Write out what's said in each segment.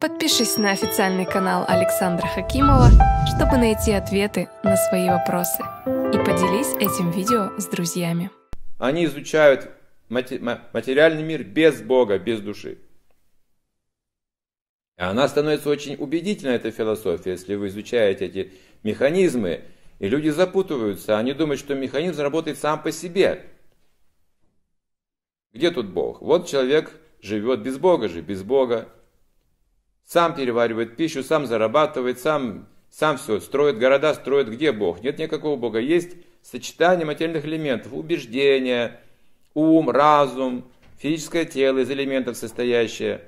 Подпишись на официальный канал Александра Хакимова, чтобы найти ответы на свои вопросы. И поделись этим видео с друзьями. Они изучают материальный мир без Бога, без души. Она становится очень убедительной, эта философия, если вы изучаете эти механизмы, и люди запутываются, они думают, что механизм работает сам по себе. Где тут Бог? Вот человек живет без Бога же, без Бога. Сам переваривает пищу, сам зарабатывает, сам, сам все строит города, строит. Где Бог? Нет никакого Бога. Есть сочетание материальных элементов, убеждения, ум, разум, физическое тело из элементов состоящее.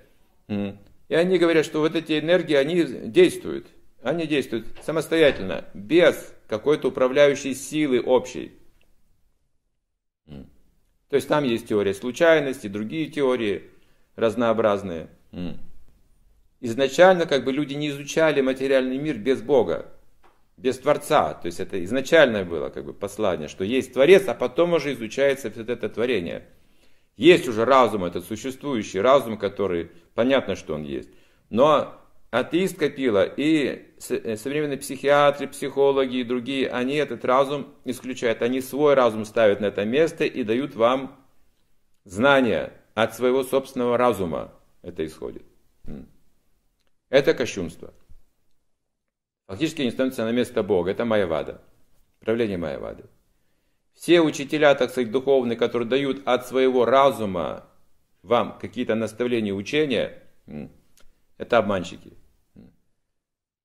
И они говорят, что вот эти энергии, они действуют. Они действуют самостоятельно, без какой-то управляющей силы общей. То есть там есть теория случайности, другие теории разнообразные. Изначально как бы люди не изучали материальный мир без Бога, без Творца. То есть это изначальное было как бы послание, что есть Творец, а потом уже изучается все это творение. Есть уже разум, этот существующий разум, который, понятно, что он есть. Но атеист Капила и э, современные психиатры, психологи и другие, они этот разум исключают. Они свой разум ставят на это место и дают вам знания от своего собственного разума. Это исходит. Это кощунство. Фактически не становится на место Бога. Это Майявада. Правление Майявады. Все учителя, так сказать, духовные, которые дают от своего разума вам какие-то наставления, учения, это обманщики.